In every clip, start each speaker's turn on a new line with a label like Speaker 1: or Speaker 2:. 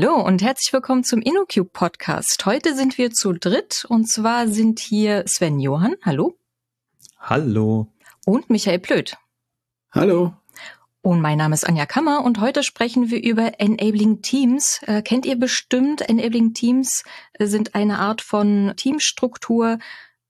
Speaker 1: Hallo und herzlich willkommen zum InnoCube Podcast. Heute sind wir zu dritt und zwar sind hier Sven Johann. Hallo.
Speaker 2: Hallo.
Speaker 1: Und Michael Plöth.
Speaker 3: Hallo.
Speaker 1: Und mein Name ist Anja Kammer und heute sprechen wir über Enabling Teams. Äh, kennt ihr bestimmt, Enabling Teams sind eine Art von Teamstruktur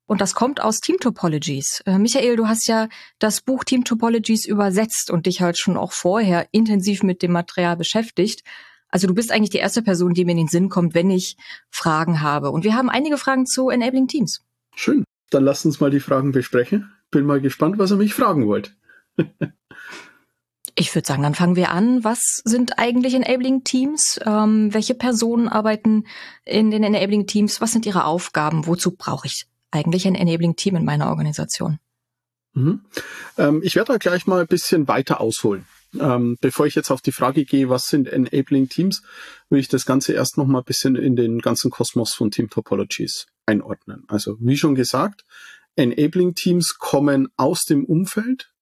Speaker 1: und das kommt aus Team Topologies. Äh, Michael, du hast ja das Buch Team Topologies übersetzt und dich halt schon auch vorher intensiv mit dem Material beschäftigt. Also du bist eigentlich die erste Person, die mir in den Sinn kommt, wenn ich Fragen habe. Und wir haben einige Fragen zu Enabling Teams.
Speaker 3: Schön. Dann lasst uns mal die Fragen besprechen. Bin mal gespannt, was ihr mich fragen wollt.
Speaker 1: ich würde sagen, dann fangen wir an. Was sind eigentlich Enabling Teams? Ähm, welche Personen arbeiten in den Enabling Teams? Was sind ihre Aufgaben? Wozu brauche ich eigentlich ein Enabling Team in meiner Organisation?
Speaker 3: Mhm. Ähm, ich werde da gleich mal ein bisschen weiter ausholen. Ähm, bevor ich jetzt auf die Frage gehe, was sind Enabling Teams, will ich das Ganze erst noch mal ein bisschen in den ganzen Kosmos von Team Topologies einordnen. Also wie schon gesagt, Enabling Teams kommen aus dem Umfeld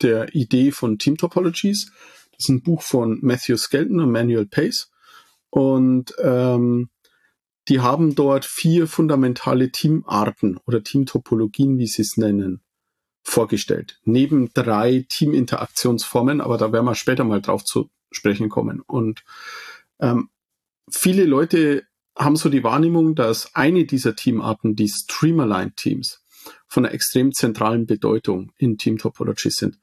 Speaker 3: der Idee von Team Topologies. Das ist ein Buch von Matthew Skelton und Manuel Pace. Und ähm, die haben dort vier fundamentale Teamarten oder Teamtopologien, wie sie es nennen vorgestellt. Neben drei Teaminteraktionsformen, aber da werden wir später mal drauf zu sprechen kommen. Und ähm, viele Leute haben so die Wahrnehmung, dass eine dieser Teamarten, die Streamline-Teams, von einer extrem zentralen Bedeutung in Team Topology sind.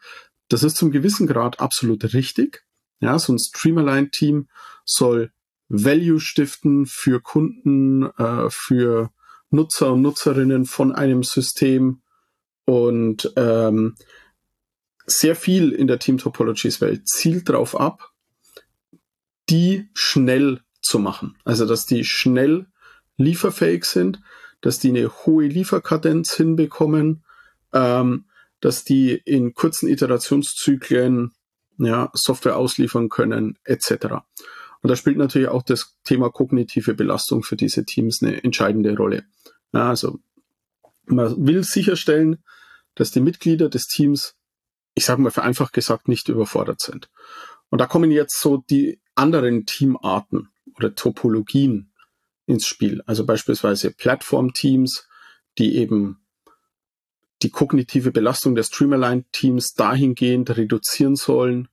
Speaker 3: Das ist zum gewissen Grad absolut richtig. Ja, so ein Streamline-Team soll Value stiften für Kunden, äh, für Nutzer und Nutzerinnen von einem System, und ähm, sehr viel in der Team Topologies Welt zielt darauf ab, die schnell zu machen. Also, dass die schnell lieferfähig sind, dass die eine hohe Lieferkadenz hinbekommen, ähm, dass die in kurzen Iterationszyklen ja, Software ausliefern können, etc. Und da spielt natürlich auch das Thema kognitive Belastung für diese Teams eine entscheidende Rolle. Ja, also man will sicherstellen, dass die Mitglieder des Teams, ich sage mal vereinfacht gesagt, nicht überfordert sind. Und da kommen jetzt so die anderen Teamarten oder Topologien ins Spiel. Also beispielsweise Plattform-Teams, die eben die kognitive Belastung der Streamline-Teams dahingehend reduzieren sollen,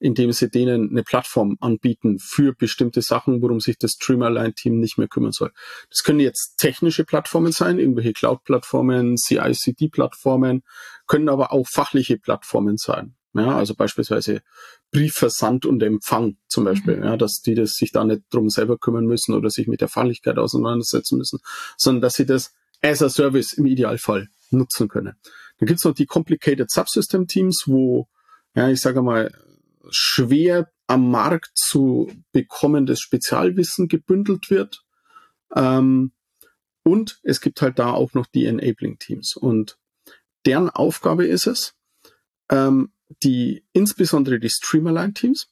Speaker 3: indem sie denen eine Plattform anbieten für bestimmte Sachen, worum sich das Streamerline-Team nicht mehr kümmern soll. Das können jetzt technische Plattformen sein, irgendwelche Cloud-Plattformen, CICD-Plattformen, können aber auch fachliche Plattformen sein. Ja, also beispielsweise Briefversand und Empfang zum Beispiel, mhm. ja, dass die das sich da nicht drum selber kümmern müssen oder sich mit der Fachlichkeit auseinandersetzen müssen, sondern dass sie das as a Service im Idealfall nutzen können. Dann gibt's noch die Complicated Subsystem Teams, wo, ja, ich sage mal, schwer am Markt zu bekommendes Spezialwissen gebündelt wird. Ähm, und es gibt halt da auch noch die Enabling Teams. Und deren Aufgabe ist es, ähm, die insbesondere die Streamerline Teams,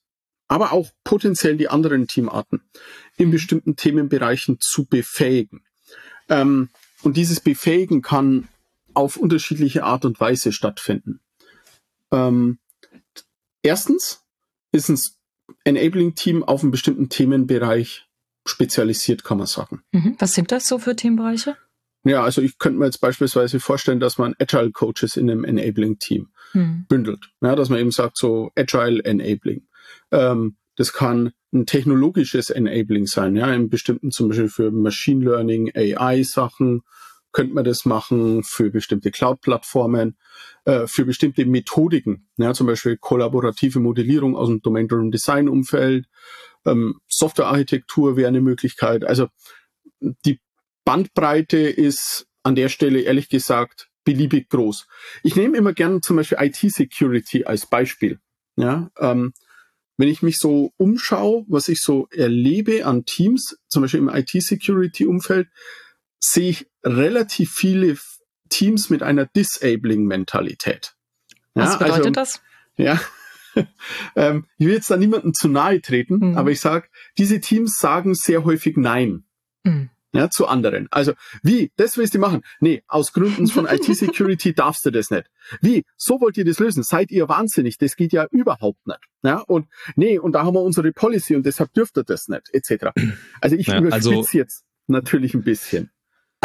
Speaker 3: aber auch potenziell die anderen Teamarten in bestimmten Themenbereichen zu befähigen. Ähm, und dieses Befähigen kann auf unterschiedliche Art und Weise stattfinden. Ähm, erstens ist ein Enabling-Team auf einen bestimmten Themenbereich spezialisiert, kann man sagen.
Speaker 1: Mhm. Was sind das so für Themenbereiche?
Speaker 3: Ja, also ich könnte mir jetzt beispielsweise vorstellen, dass man Agile Coaches in einem Enabling-Team mhm. bündelt. Ja, dass man eben sagt, so Agile Enabling. Ähm, das kann ein technologisches Enabling sein, ja, in bestimmten zum Beispiel für Machine Learning, AI-Sachen könnte man das machen für bestimmte Cloud-Plattformen, äh, für bestimmte Methodiken, ja, zum Beispiel kollaborative Modellierung aus dem Domain-Driven Design-Umfeld, ähm, Software-Architektur wäre eine Möglichkeit. Also die Bandbreite ist an der Stelle ehrlich gesagt beliebig groß. Ich nehme immer gerne zum Beispiel IT-Security als Beispiel. Ja, ähm, wenn ich mich so umschaue, was ich so erlebe an Teams, zum Beispiel im IT-Security-Umfeld, sehe ich relativ viele Teams mit einer Disabling-Mentalität.
Speaker 1: Was ja, bedeutet also, das?
Speaker 3: Ja, ähm, ich will jetzt da niemandem zu nahe treten, mhm. aber ich sage, diese Teams sagen sehr häufig Nein. Mhm. ja, zu anderen. Also, wie, das willst du machen? Nee, aus Gründen von IT-Security darfst du das nicht. Wie, so wollt ihr das lösen? Seid ihr wahnsinnig? Das geht ja überhaupt nicht. Ja, und nee, und da haben wir unsere Policy und deshalb dürft ihr das nicht, etc. Also ich ja, überspitze also, jetzt natürlich ein bisschen.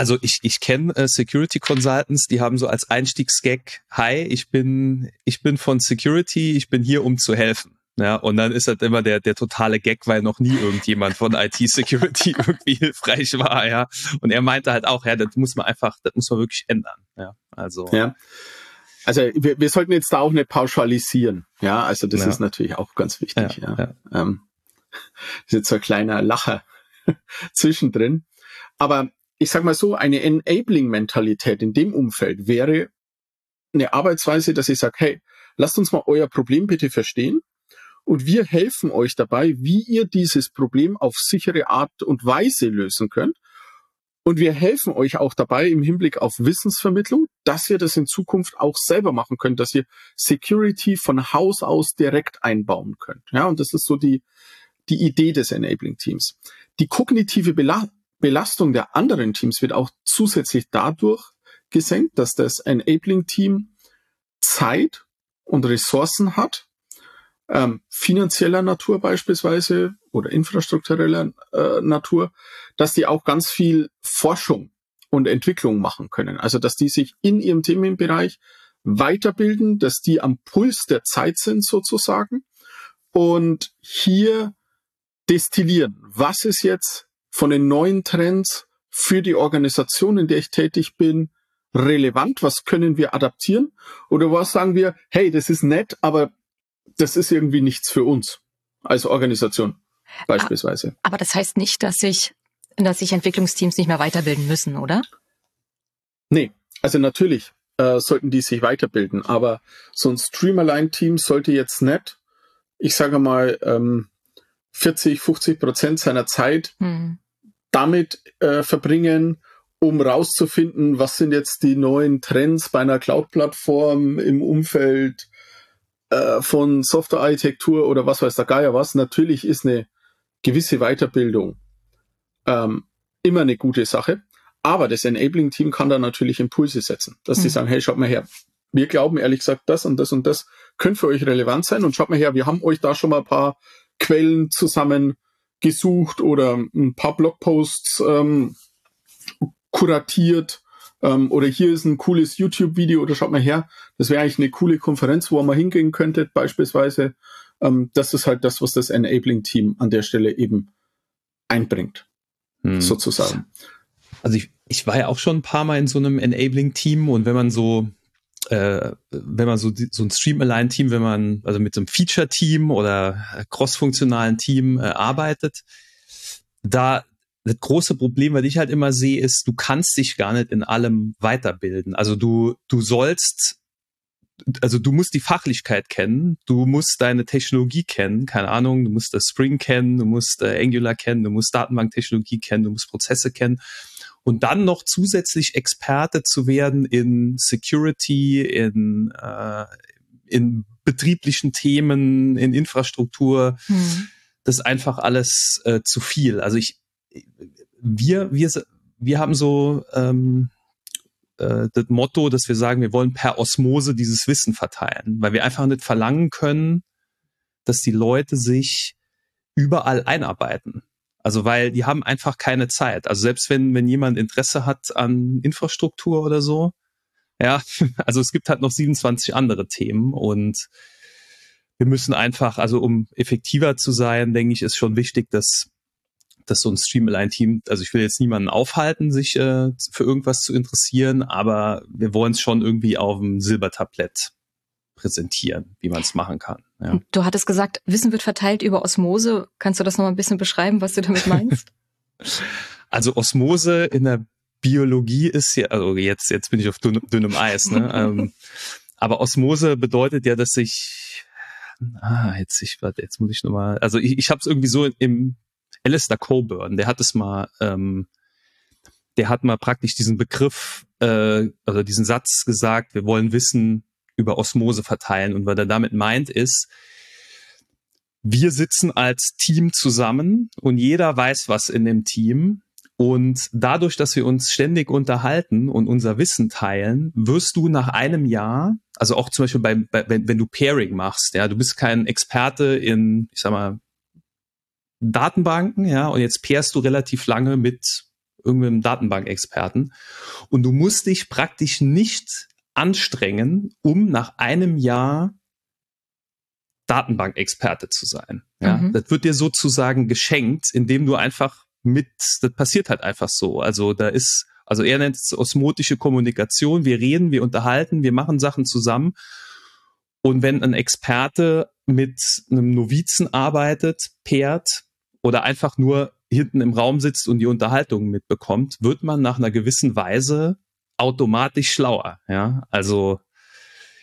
Speaker 2: Also ich, ich kenne äh, Security Consultants, die haben so als Einstiegsgag, hi, ich bin, ich bin von Security, ich bin hier, um zu helfen. Ja, und dann ist halt immer der, der totale Gag, weil noch nie irgendjemand von IT-Security irgendwie hilfreich war, ja. Und er meinte halt auch, ja, das muss man einfach, das muss man wirklich ändern, ja. Also.
Speaker 3: Ja. Also wir, wir sollten jetzt da auch nicht pauschalisieren, ja. Also das ja. ist natürlich auch ganz wichtig, ja. ja. Ähm, ist jetzt so ein kleiner Lacher zwischendrin. Aber ich sag mal so, eine Enabling-Mentalität in dem Umfeld wäre eine Arbeitsweise, dass ich sage, hey, lasst uns mal euer Problem bitte verstehen und wir helfen euch dabei, wie ihr dieses Problem auf sichere Art und Weise lösen könnt. Und wir helfen euch auch dabei im Hinblick auf Wissensvermittlung, dass ihr das in Zukunft auch selber machen könnt, dass ihr Security von Haus aus direkt einbauen könnt. Ja, und das ist so die, die Idee des Enabling Teams. Die kognitive Bela Belastung der anderen Teams wird auch zusätzlich dadurch gesenkt, dass das Enabling Team Zeit und Ressourcen hat, ähm, finanzieller Natur beispielsweise oder infrastruktureller äh, Natur, dass die auch ganz viel Forschung und Entwicklung machen können. Also dass die sich in ihrem Themenbereich weiterbilden, dass die am Puls der Zeit sind sozusagen und hier destillieren, was ist jetzt von den neuen Trends für die Organisation, in der ich tätig bin, relevant, was können wir adaptieren oder was sagen wir, hey, das ist nett, aber das ist irgendwie nichts für uns als Organisation beispielsweise.
Speaker 1: Aber das heißt nicht, dass sich, dass sich Entwicklungsteams nicht mehr weiterbilden müssen, oder?
Speaker 3: Nee, also natürlich äh, sollten die sich weiterbilden, aber so ein Streamerline-Team sollte jetzt nicht, ich sage mal, ähm, 40, 50 Prozent seiner Zeit hm. Damit äh, verbringen, um rauszufinden, was sind jetzt die neuen Trends bei einer Cloud-Plattform im Umfeld äh, von Softwarearchitektur oder was weiß der Geier was, natürlich ist eine gewisse Weiterbildung ähm, immer eine gute Sache. Aber das Enabling-Team kann da natürlich Impulse setzen, dass mhm. die sagen, hey, schaut mal her, wir glauben ehrlich gesagt, das und das und das könnte für euch relevant sein und schaut mal her, wir haben euch da schon mal ein paar Quellen zusammen gesucht oder ein paar Blogposts ähm, kuratiert ähm, oder hier ist ein cooles YouTube-Video oder schaut mal her, das wäre eigentlich eine coole Konferenz, wo man hingehen könnte, beispielsweise. Ähm, das ist halt das, was das Enabling-Team an der Stelle eben einbringt, hm. sozusagen.
Speaker 2: Also ich, ich war ja auch schon ein paar Mal in so einem Enabling-Team und wenn man so äh, wenn man so, so ein Stream-Align-Team, wenn man also mit so einem Feature-Team oder cross-funktionalen Team äh, arbeitet, da das große Problem, was ich halt immer sehe, ist, du kannst dich gar nicht in allem weiterbilden. Also du, du sollst, also du musst die Fachlichkeit kennen, du musst deine Technologie kennen, keine Ahnung, du musst das Spring kennen, du musst äh, Angular kennen, du musst Datenbanktechnologie kennen, du musst Prozesse kennen. Und dann noch zusätzlich Experte zu werden in Security, in, äh, in betrieblichen Themen, in Infrastruktur, hm. das ist einfach alles äh, zu viel. Also ich, wir, wir, wir haben so ähm, äh, das Motto, dass wir sagen, wir wollen per Osmose dieses Wissen verteilen, weil wir einfach nicht verlangen können, dass die Leute sich überall einarbeiten. Also weil die haben einfach keine Zeit. Also selbst wenn, wenn jemand Interesse hat an Infrastruktur oder so, ja, also es gibt halt noch 27 andere Themen und wir müssen einfach, also um effektiver zu sein, denke ich, ist schon wichtig, dass dass so ein Streamline-Team, also ich will jetzt niemanden aufhalten, sich äh, für irgendwas zu interessieren, aber wir wollen es schon irgendwie auf dem Silbertablett präsentieren, wie man es machen kann. Ja.
Speaker 1: Du hattest gesagt, Wissen wird verteilt über Osmose. Kannst du das noch mal ein bisschen beschreiben, was du damit meinst?
Speaker 2: also Osmose in der Biologie ist ja, also jetzt, jetzt bin ich auf dünnem, dünnem Eis, ne? ähm, aber Osmose bedeutet ja, dass ich, ah, jetzt, ich, warte, jetzt muss ich nochmal, also ich, ich habe es irgendwie so im Alistair Coburn, der hat es mal, ähm, der hat mal praktisch diesen Begriff, äh, also diesen Satz gesagt, wir wollen Wissen über Osmose verteilen. Und was er damit meint, ist, wir sitzen als Team zusammen und jeder weiß was in dem Team Und dadurch, dass wir uns ständig unterhalten und unser Wissen teilen, wirst du nach einem Jahr, also auch zum Beispiel bei, bei wenn, wenn du Pairing machst, ja, du bist kein Experte in, ich sag mal, Datenbanken, ja, und jetzt pairst du relativ lange mit irgendeinem Datenbankexperten und du musst dich praktisch nicht anstrengen, um nach einem Jahr Datenbankexperte zu sein. Ja, mhm. das wird dir sozusagen geschenkt, indem du einfach mit, das passiert halt einfach so. Also da ist, also er nennt es osmotische Kommunikation. Wir reden, wir unterhalten, wir machen Sachen zusammen. Und wenn ein Experte mit einem Novizen arbeitet, pairt oder einfach nur hinten im Raum sitzt und die Unterhaltung mitbekommt, wird man nach einer gewissen Weise automatisch schlauer. Ja, also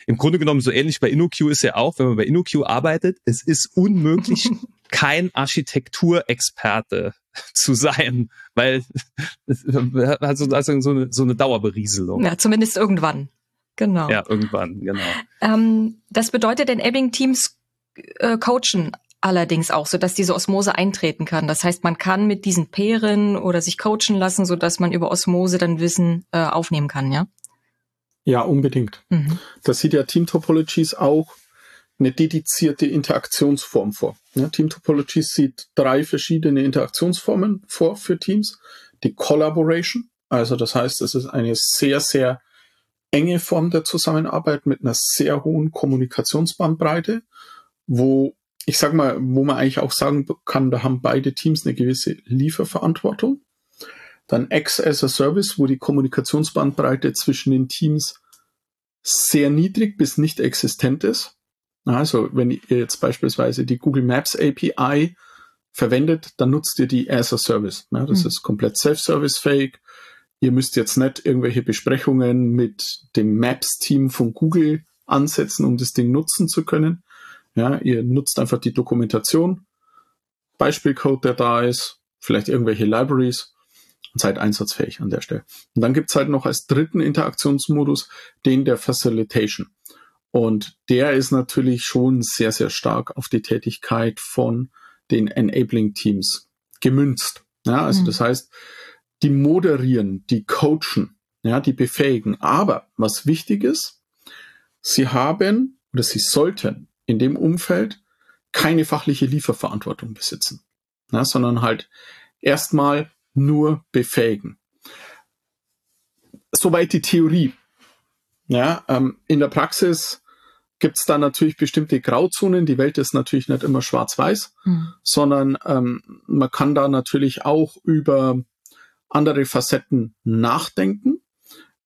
Speaker 2: im Grunde genommen so ähnlich bei InnoQ ist ja auch, wenn man bei InnoQ arbeitet, es ist unmöglich, kein Architekturexperte zu sein, weil es hat so, also so, eine, so eine Dauerberieselung.
Speaker 1: Ja, zumindest irgendwann. Genau.
Speaker 2: Ja, irgendwann, genau.
Speaker 1: Ähm, das bedeutet, Enabling-Teams äh, coachen allerdings auch, so dass diese Osmose eintreten kann. Das heißt, man kann mit diesen Pairen oder sich coachen lassen, so dass man über Osmose dann Wissen äh, aufnehmen kann, ja?
Speaker 3: Ja, unbedingt. Mhm. Das sieht ja Team Topologies auch eine dedizierte Interaktionsform vor. Ja, Team Topologies sieht drei verschiedene Interaktionsformen vor für Teams. Die Collaboration, also das heißt, es ist eine sehr, sehr enge Form der Zusammenarbeit mit einer sehr hohen Kommunikationsbandbreite, wo ich sag mal, wo man eigentlich auch sagen kann, da haben beide Teams eine gewisse Lieferverantwortung. Dann X as a Service, wo die Kommunikationsbandbreite zwischen den Teams sehr niedrig bis nicht existent ist. Also wenn ihr jetzt beispielsweise die Google Maps API verwendet, dann nutzt ihr die as a Service. Ja, das mhm. ist komplett self-service-fähig. Ihr müsst jetzt nicht irgendwelche Besprechungen mit dem Maps-Team von Google ansetzen, um das Ding nutzen zu können, ja, ihr nutzt einfach die Dokumentation, Beispielcode, der da ist, vielleicht irgendwelche Libraries und seid einsatzfähig an der Stelle. Und dann gibt's halt noch als dritten Interaktionsmodus den der Facilitation. Und der ist natürlich schon sehr, sehr stark auf die Tätigkeit von den Enabling Teams gemünzt. Ja, also mhm. das heißt, die moderieren, die coachen, ja, die befähigen. Aber was wichtig ist, sie haben oder sie sollten in dem Umfeld keine fachliche Lieferverantwortung besitzen, ja, sondern halt erstmal nur befähigen. Soweit die Theorie. Ja, ähm, in der Praxis gibt es da natürlich bestimmte Grauzonen. Die Welt ist natürlich nicht immer schwarz-weiß, mhm. sondern ähm, man kann da natürlich auch über andere Facetten nachdenken.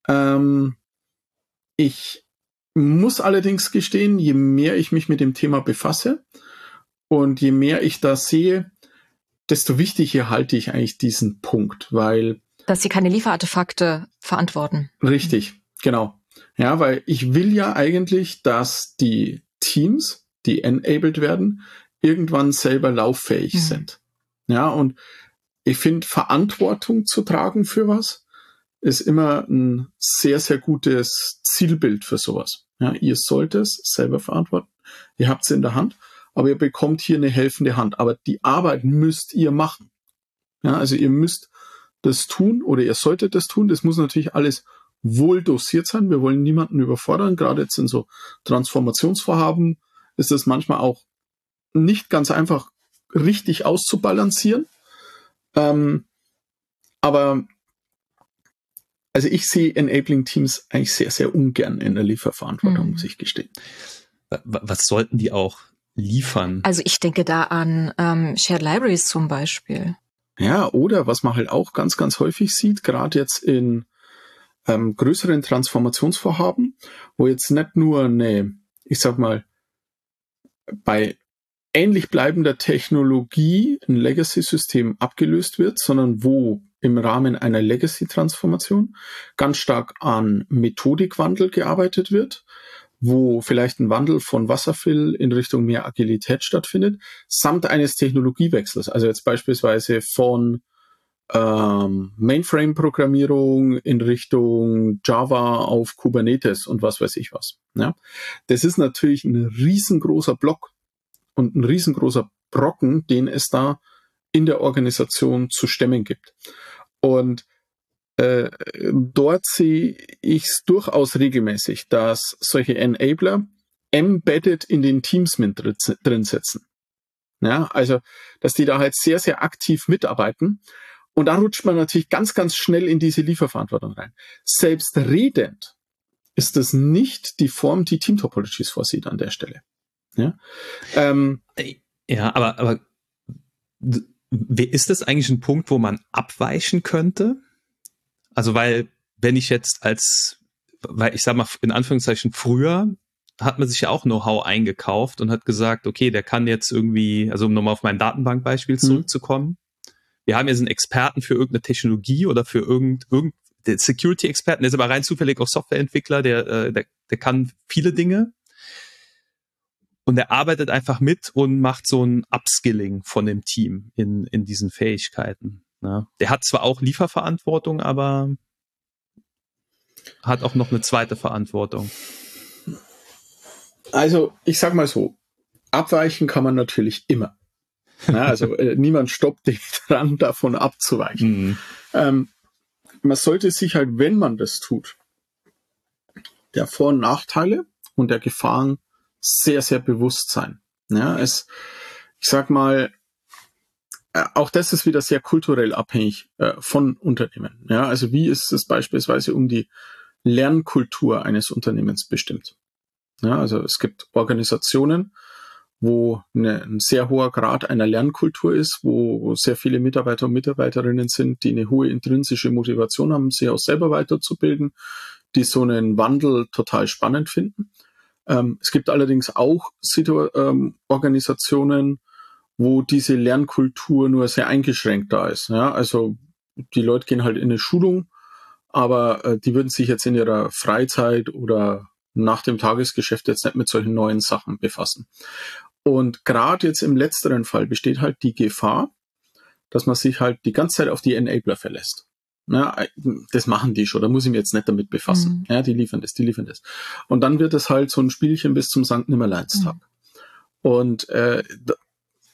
Speaker 3: Ähm, ich muss allerdings gestehen, je mehr ich mich mit dem Thema befasse und je mehr ich da sehe, desto wichtiger halte ich eigentlich diesen Punkt, weil.
Speaker 1: Dass sie keine Lieferartefakte verantworten.
Speaker 3: Richtig, genau. Ja, weil ich will ja eigentlich, dass die Teams, die enabled werden, irgendwann selber lauffähig mhm. sind. Ja, und ich finde, Verantwortung zu tragen für was ist immer ein sehr, sehr gutes Zielbild für sowas. Ja, ihr sollt es selber verantworten. Ihr habt es in der Hand, aber ihr bekommt hier eine helfende Hand. Aber die Arbeit müsst ihr machen. Ja, also ihr müsst das tun oder ihr solltet das tun. Das muss natürlich alles wohl dosiert sein. Wir wollen niemanden überfordern. Gerade jetzt in so Transformationsvorhaben ist es manchmal auch nicht ganz einfach richtig auszubalancieren. Ähm, aber also ich sehe Enabling Teams eigentlich sehr, sehr ungern in der Lieferverantwortung, mhm. muss ich gestehen.
Speaker 2: Was sollten die auch liefern?
Speaker 1: Also ich denke da an ähm, Shared Libraries zum Beispiel.
Speaker 3: Ja, oder was man halt auch ganz, ganz häufig sieht, gerade jetzt in ähm, größeren Transformationsvorhaben, wo jetzt nicht nur eine, ich sag mal, bei ähnlich bleibender Technologie ein Legacy-System abgelöst wird, sondern wo im Rahmen einer Legacy-Transformation ganz stark an Methodikwandel gearbeitet wird, wo vielleicht ein Wandel von Wasserfill in Richtung mehr Agilität stattfindet, samt eines Technologiewechsels. Also jetzt beispielsweise von ähm, Mainframe-Programmierung in Richtung Java auf Kubernetes und was weiß ich was. Ja? Das ist natürlich ein riesengroßer Block und ein riesengroßer Brocken, den es da in der Organisation zu stemmen gibt. Und äh, dort sehe ich es durchaus regelmäßig, dass solche Enabler embedded in den Teams mit drin sitzen. Ja, also, dass die da halt sehr, sehr aktiv mitarbeiten. Und da rutscht man natürlich ganz, ganz schnell in diese Lieferverantwortung rein. Selbstredend ist das nicht die Form, die Team Topologies vorsieht an der Stelle. Ja,
Speaker 2: ähm, ja aber, aber ist das eigentlich ein Punkt, wo man abweichen könnte? Also, weil, wenn ich jetzt als, weil ich sag mal, in Anführungszeichen früher hat man sich ja auch Know-how eingekauft und hat gesagt, okay, der kann jetzt irgendwie, also um nochmal auf mein Datenbankbeispiel mhm. zurückzukommen, mhm. wir haben jetzt einen Experten für irgendeine Technologie oder für irgend, irgend Security-Experten, der ist aber rein zufällig auch Softwareentwickler, der, äh, der, der kann viele Dinge und er arbeitet einfach mit und macht so ein Upskilling von dem Team in, in diesen Fähigkeiten. Ne? Der hat zwar auch Lieferverantwortung, aber hat auch noch eine zweite Verantwortung.
Speaker 3: Also, ich sag mal so, abweichen kann man natürlich immer. Ja, also äh, niemand stoppt dich dran, davon abzuweichen. Mhm. Ähm, man sollte sich halt, wenn man das tut, der Vor- und Nachteile und der Gefahren sehr, sehr bewusst sein. Ja, es, ich sag mal, äh, auch das ist wieder sehr kulturell abhängig äh, von Unternehmen. Ja, also wie ist es beispielsweise um die Lernkultur eines Unternehmens bestimmt? Ja, also es gibt Organisationen, wo eine, ein sehr hoher Grad einer Lernkultur ist, wo sehr viele Mitarbeiter und Mitarbeiterinnen sind, die eine hohe intrinsische Motivation haben, sich auch selber weiterzubilden, die so einen Wandel total spannend finden. Ähm, es gibt allerdings auch Situ ähm, Organisationen, wo diese Lernkultur nur sehr eingeschränkt da ist. Ja? Also die Leute gehen halt in eine Schulung, aber äh, die würden sich jetzt in ihrer Freizeit oder nach dem Tagesgeschäft jetzt nicht mit solchen neuen Sachen befassen. Und gerade jetzt im letzteren Fall besteht halt die Gefahr, dass man sich halt die ganze Zeit auf die Enabler verlässt. Ja, das machen die schon, da muss ich mich jetzt nicht damit befassen. Mhm. Ja, die liefern das, die liefern das. Und dann wird es halt so ein Spielchen bis zum St. Nimmerleinstag. Mhm. Und äh,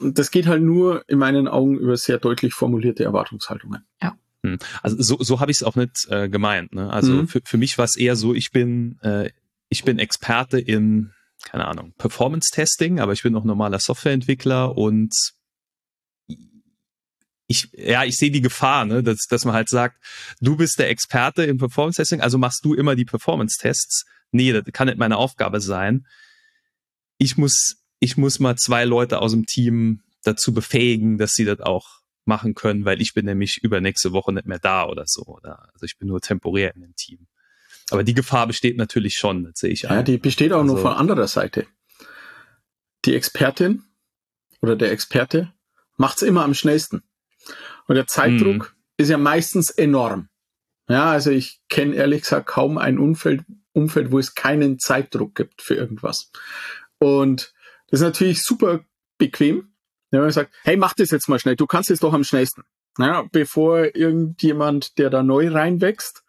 Speaker 3: das geht halt nur in meinen Augen über sehr deutlich formulierte Erwartungshaltungen.
Speaker 1: Ja.
Speaker 2: Hm. Also so, so habe ich es auch nicht äh, gemeint. Ne? Also mhm. für, für mich war es eher so, ich bin, äh, ich bin Experte in, keine Ahnung, Performance-Testing, aber ich bin auch normaler Softwareentwickler und ich, ja, ich sehe die Gefahr, ne, dass, dass man halt sagt, du bist der Experte im Performance-Testing, also machst du immer die Performance-Tests. Nee, das kann nicht meine Aufgabe sein. Ich muss, ich muss mal zwei Leute aus dem Team dazu befähigen, dass sie das auch machen können, weil ich bin nämlich übernächste Woche nicht mehr da oder so. Oder, also ich bin nur temporär in dem Team. Aber die Gefahr besteht natürlich schon, das sehe ich
Speaker 3: Ja, die besteht auch also, nur von anderer Seite. Die Expertin oder der Experte macht's immer am schnellsten. Und der Zeitdruck mhm. ist ja meistens enorm. Ja, also ich kenne ehrlich gesagt kaum ein Umfeld, Umfeld, wo es keinen Zeitdruck gibt für irgendwas. Und das ist natürlich super bequem, wenn man sagt, hey, mach das jetzt mal schnell, du kannst es doch am schnellsten. Ja, bevor irgendjemand, der da neu reinwächst,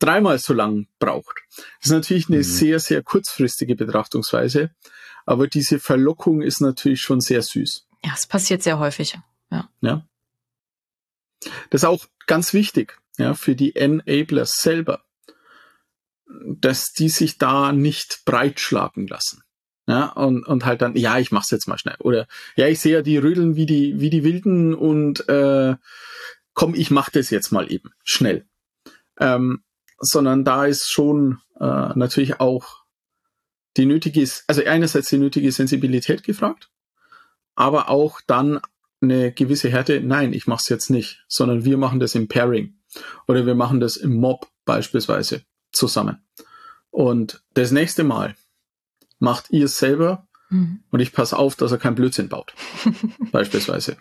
Speaker 3: dreimal so lang braucht. Das ist natürlich eine mhm. sehr, sehr kurzfristige Betrachtungsweise, aber diese Verlockung ist natürlich schon sehr süß.
Speaker 1: Ja, es passiert sehr häufig. Ja.
Speaker 3: ja. Das ist auch ganz wichtig, ja, für die Enabler selber, dass die sich da nicht breitschlagen lassen. Ja, und, und halt dann, ja, ich mach's jetzt mal schnell. Oder ja, ich sehe ja die rödeln wie die, wie die Wilden und äh, komm, ich mach das jetzt mal eben schnell. Ähm, sondern da ist schon äh, natürlich auch die nötige, also einerseits die nötige Sensibilität gefragt, aber auch dann eine gewisse Härte, nein, ich mache es jetzt nicht, sondern wir machen das im Pairing oder wir machen das im Mob beispielsweise zusammen. Und das nächste Mal macht ihr es selber mhm. und ich passe auf, dass er keinen Blödsinn baut. beispielsweise.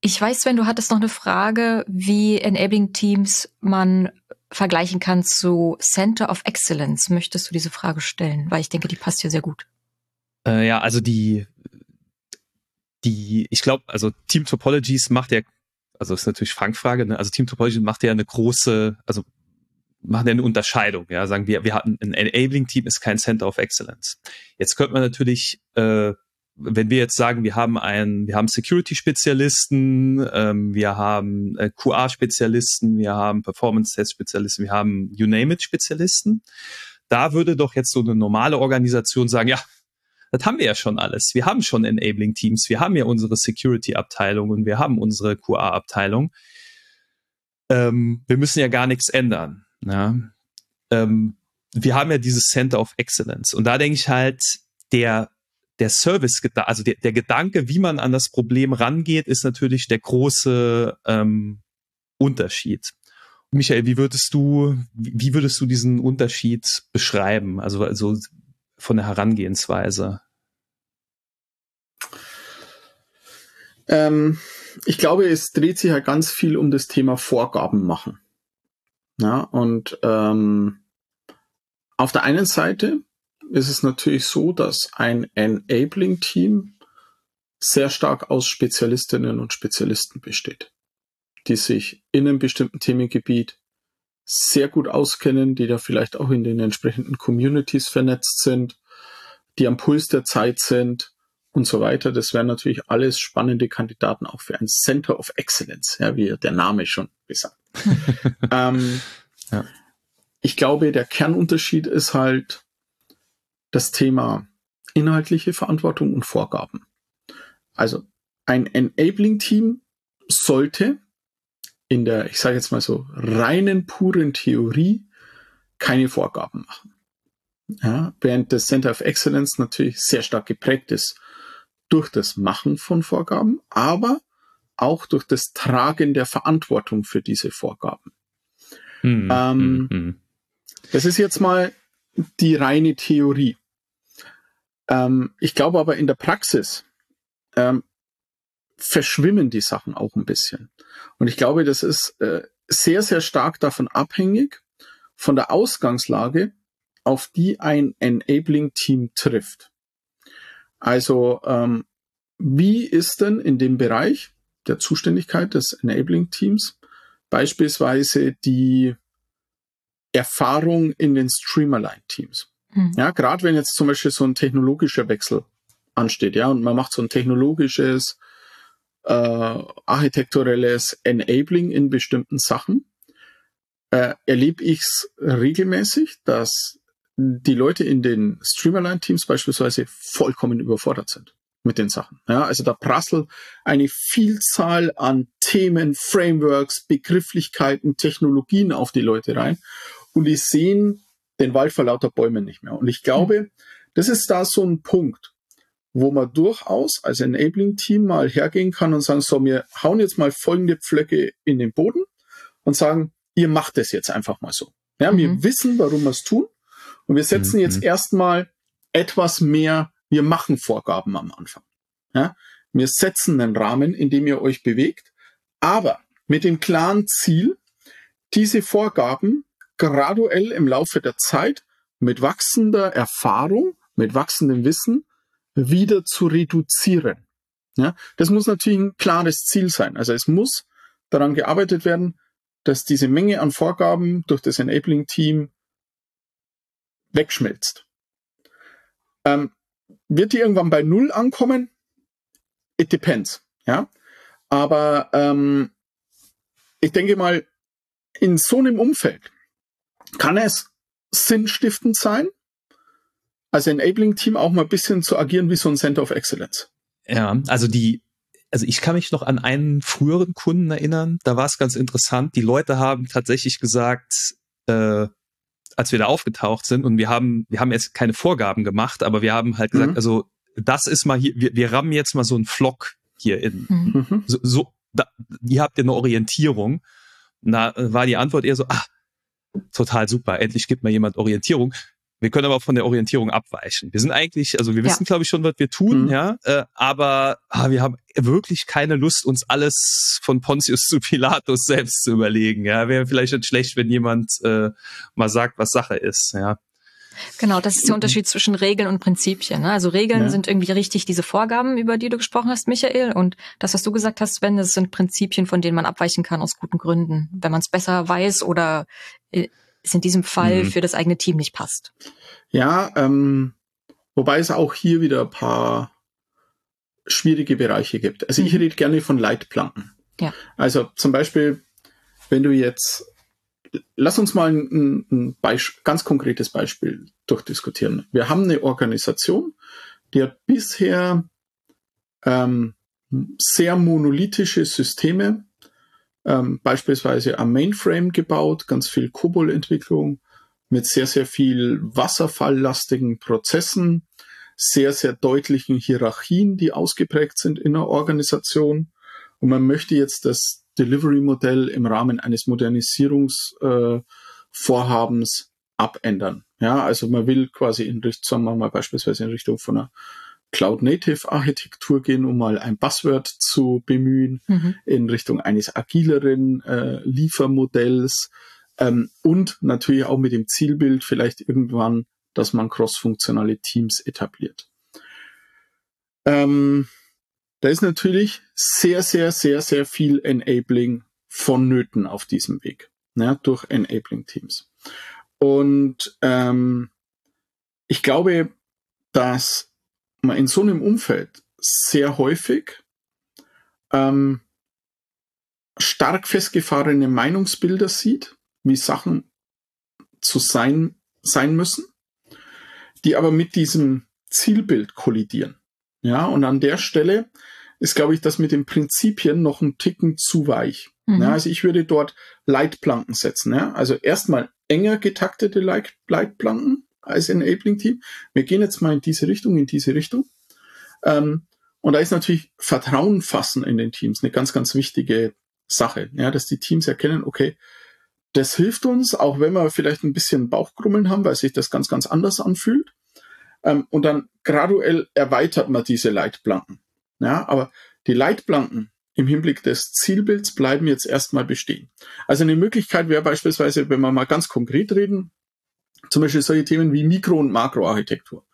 Speaker 1: Ich weiß, wenn du hattest noch eine Frage, wie Enabling Teams man vergleichen kann zu Center of Excellence. Möchtest du diese Frage stellen? Weil ich denke, die passt hier sehr gut.
Speaker 2: Äh, ja, also die, die, ich glaube, also Team Topologies macht ja, also ist natürlich Frankfrage, ne? also Team Topologies macht ja eine große, also machen ja eine Unterscheidung, ja, sagen wir, wir hatten ein Enabling Team ist kein Center of Excellence. Jetzt könnte man natürlich äh, wenn wir jetzt sagen, wir haben einen, wir haben Security-Spezialisten, ähm, wir haben äh, QA-Spezialisten, wir haben Performance-Test-Spezialisten, wir haben You name it Spezialisten, da würde doch jetzt so eine normale Organisation sagen, ja, das haben wir ja schon alles. Wir haben schon Enabling Teams, wir haben ja unsere Security-Abteilung und wir haben unsere QA-Abteilung. Ähm, wir müssen ja gar nichts ändern. Ja? Ähm, wir haben ja dieses Center of Excellence. Und da denke ich halt, der, der Service, also der, der Gedanke, wie man an das Problem rangeht, ist natürlich der große ähm, Unterschied. Michael, wie würdest du, wie würdest du diesen Unterschied beschreiben? Also, also von der Herangehensweise?
Speaker 3: Ähm, ich glaube, es dreht sich ja ganz viel um das Thema Vorgaben machen. Ja, und ähm, auf der einen Seite ist es natürlich so, dass ein Enabling-Team sehr stark aus Spezialistinnen und Spezialisten besteht, die sich in einem bestimmten Themengebiet sehr gut auskennen, die da vielleicht auch in den entsprechenden Communities vernetzt sind, die am Puls der Zeit sind und so weiter. Das wären natürlich alles spannende Kandidaten auch für ein Center of Excellence, ja, wie der Name schon gesagt. ähm, ja. Ich glaube, der Kernunterschied ist halt das Thema inhaltliche Verantwortung und Vorgaben. Also ein Enabling-Team sollte in der, ich sage jetzt mal so, reinen, puren Theorie keine Vorgaben machen. Ja, während das Center of Excellence natürlich sehr stark geprägt ist durch das Machen von Vorgaben, aber auch durch das Tragen der Verantwortung für diese Vorgaben. Hm, ähm, hm, hm. Das ist jetzt mal die reine Theorie. Ähm, ich glaube aber in der Praxis ähm, verschwimmen die Sachen auch ein bisschen. Und ich glaube, das ist äh, sehr, sehr stark davon abhängig, von der Ausgangslage, auf die ein Enabling-Team trifft. Also ähm, wie ist denn in dem Bereich der Zuständigkeit des Enabling-Teams beispielsweise die Erfahrung in den Streamerline-Teams? Mhm. Ja, gerade wenn jetzt zum Beispiel so ein technologischer Wechsel ansteht, ja, und man macht so ein technologisches äh, architekturelles Enabling in bestimmten Sachen, äh, erlebe ich es regelmäßig, dass die Leute in den Streamerline-Teams beispielsweise vollkommen überfordert sind mit den Sachen. Ja, also da prasselt eine Vielzahl an Themen, Frameworks, Begrifflichkeiten, Technologien auf die Leute rein und die sehen den Wald vor lauter Bäumen nicht mehr. Und ich glaube, das ist da so ein Punkt, wo man durchaus als Enabling-Team mal hergehen kann und sagen, so, wir hauen jetzt mal folgende Pflöcke in den Boden und sagen, ihr macht es jetzt einfach mal so. Ja, mhm. wir wissen, warum wir es tun und wir setzen mhm. jetzt erstmal etwas mehr, wir machen Vorgaben am Anfang. Ja, wir setzen einen Rahmen, in dem ihr euch bewegt, aber mit dem klaren Ziel, diese Vorgaben graduell im Laufe der Zeit mit wachsender Erfahrung, mit wachsendem Wissen wieder zu reduzieren. Ja, das muss natürlich ein klares Ziel sein. Also es muss daran gearbeitet werden, dass diese Menge an Vorgaben durch das Enabling-Team wegschmilzt. Ähm, wird die irgendwann bei Null ankommen? It depends. Ja, aber ähm, ich denke mal, in so einem Umfeld kann es sinnstiftend sein, als Enabling-Team auch mal ein bisschen zu agieren wie so ein Center of Excellence.
Speaker 2: Ja, also die, also ich kann mich noch an einen früheren Kunden erinnern, da war es ganz interessant. Die Leute haben tatsächlich gesagt, äh, als wir da aufgetaucht sind und wir haben, wir haben jetzt keine Vorgaben gemacht, aber wir haben halt gesagt, mhm. also das ist mal hier, wir, wir rammen jetzt mal so einen Flock hier in. Mhm. So, so da, ihr habt ja eine Orientierung. Und da war die Antwort eher so, ah, total super, endlich gibt mir jemand Orientierung. Wir können aber auch von der Orientierung abweichen. Wir sind eigentlich, also wir wissen, ja. glaube ich, schon, was wir tun, mhm. ja, äh, aber ah, wir haben wirklich keine Lust, uns alles von Pontius zu Pilatus selbst zu überlegen. Ja, wäre vielleicht nicht schlecht, wenn jemand äh, mal sagt, was Sache ist. Ja.
Speaker 1: Genau, das ist der Unterschied zwischen Regeln und Prinzipien. Ne? Also Regeln ja. sind irgendwie richtig diese Vorgaben, über die du gesprochen hast, Michael. Und das, was du gesagt hast, Sven, das sind Prinzipien, von denen man abweichen kann aus guten Gründen. Wenn man es besser weiß oder äh, es in diesem Fall mhm. für das eigene Team nicht passt.
Speaker 3: Ja, ähm, wobei es auch hier wieder ein paar schwierige Bereiche gibt. Also ich mhm. rede gerne von Leitplanken.
Speaker 1: Ja.
Speaker 3: Also zum Beispiel, wenn du jetzt, lass uns mal ein, ein Beisp ganz konkretes Beispiel durchdiskutieren. Wir haben eine Organisation, die hat bisher ähm, sehr monolithische Systeme, ähm, beispielsweise am Mainframe gebaut, ganz viel COBOL-Entwicklung mit sehr, sehr viel wasserfalllastigen Prozessen, sehr, sehr deutlichen Hierarchien, die ausgeprägt sind in der Organisation. Und man möchte jetzt das Delivery-Modell im Rahmen eines Modernisierungsvorhabens äh, abändern. Ja, also man will quasi in Richtung, sagen wir mal beispielsweise in Richtung von einer Cloud-Native-Architektur gehen, um mal ein Buzzword zu bemühen, mhm. in Richtung eines agileren äh, Liefermodells ähm, und natürlich auch mit dem Zielbild vielleicht irgendwann, dass man cross-funktionale Teams etabliert. Ähm, da ist natürlich sehr, sehr, sehr, sehr viel Enabling vonnöten auf diesem Weg, ja, durch Enabling Teams. Und ähm, ich glaube, dass man in so einem Umfeld sehr häufig ähm, stark festgefahrene Meinungsbilder sieht, wie Sachen zu sein, sein müssen, die aber mit diesem Zielbild kollidieren. Ja, und an der Stelle ist, glaube ich, das mit den Prinzipien noch ein Ticken zu weich. Mhm. Ja, also ich würde dort Leitplanken setzen. Ja? Also erstmal enger getaktete Leit Leitplanken als Enabling-Team. Wir gehen jetzt mal in diese Richtung, in diese Richtung. Ähm, und da ist natürlich Vertrauen fassen in den Teams eine ganz, ganz wichtige Sache. Ja, dass die Teams erkennen, okay, das hilft uns, auch wenn wir vielleicht ein bisschen Bauchkrummeln haben, weil sich das ganz, ganz anders anfühlt. Ähm, und dann graduell erweitert man diese Leitplanken. Ja, aber die Leitplanken im Hinblick des Zielbilds bleiben jetzt erstmal bestehen. Also eine Möglichkeit wäre beispielsweise, wenn wir mal ganz konkret reden, zum Beispiel solche Themen wie Mikro- und Makroarchitektur.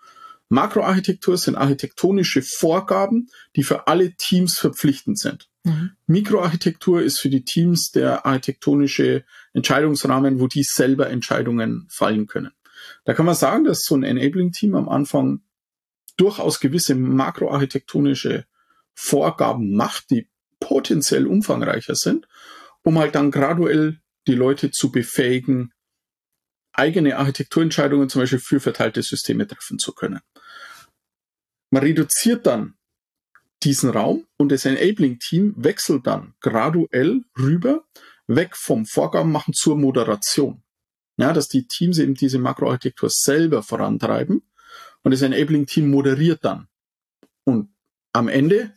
Speaker 3: Makroarchitektur sind architektonische Vorgaben, die für alle Teams verpflichtend sind. Mhm. Mikroarchitektur ist für die Teams der architektonische Entscheidungsrahmen, wo die selber Entscheidungen fallen können. Da kann man sagen, dass so ein Enabling-Team am Anfang durchaus gewisse makroarchitektonische Vorgaben macht, die potenziell umfangreicher sind, um halt dann graduell die Leute zu befähigen, eigene Architekturentscheidungen zum Beispiel für verteilte Systeme treffen zu können. Man reduziert dann diesen Raum und das Enabling-Team wechselt dann graduell rüber, weg vom Vorgaben machen zur Moderation. Ja, dass die Teams eben diese Makroarchitektur selber vorantreiben und das Enabling-Team moderiert dann. Und am Ende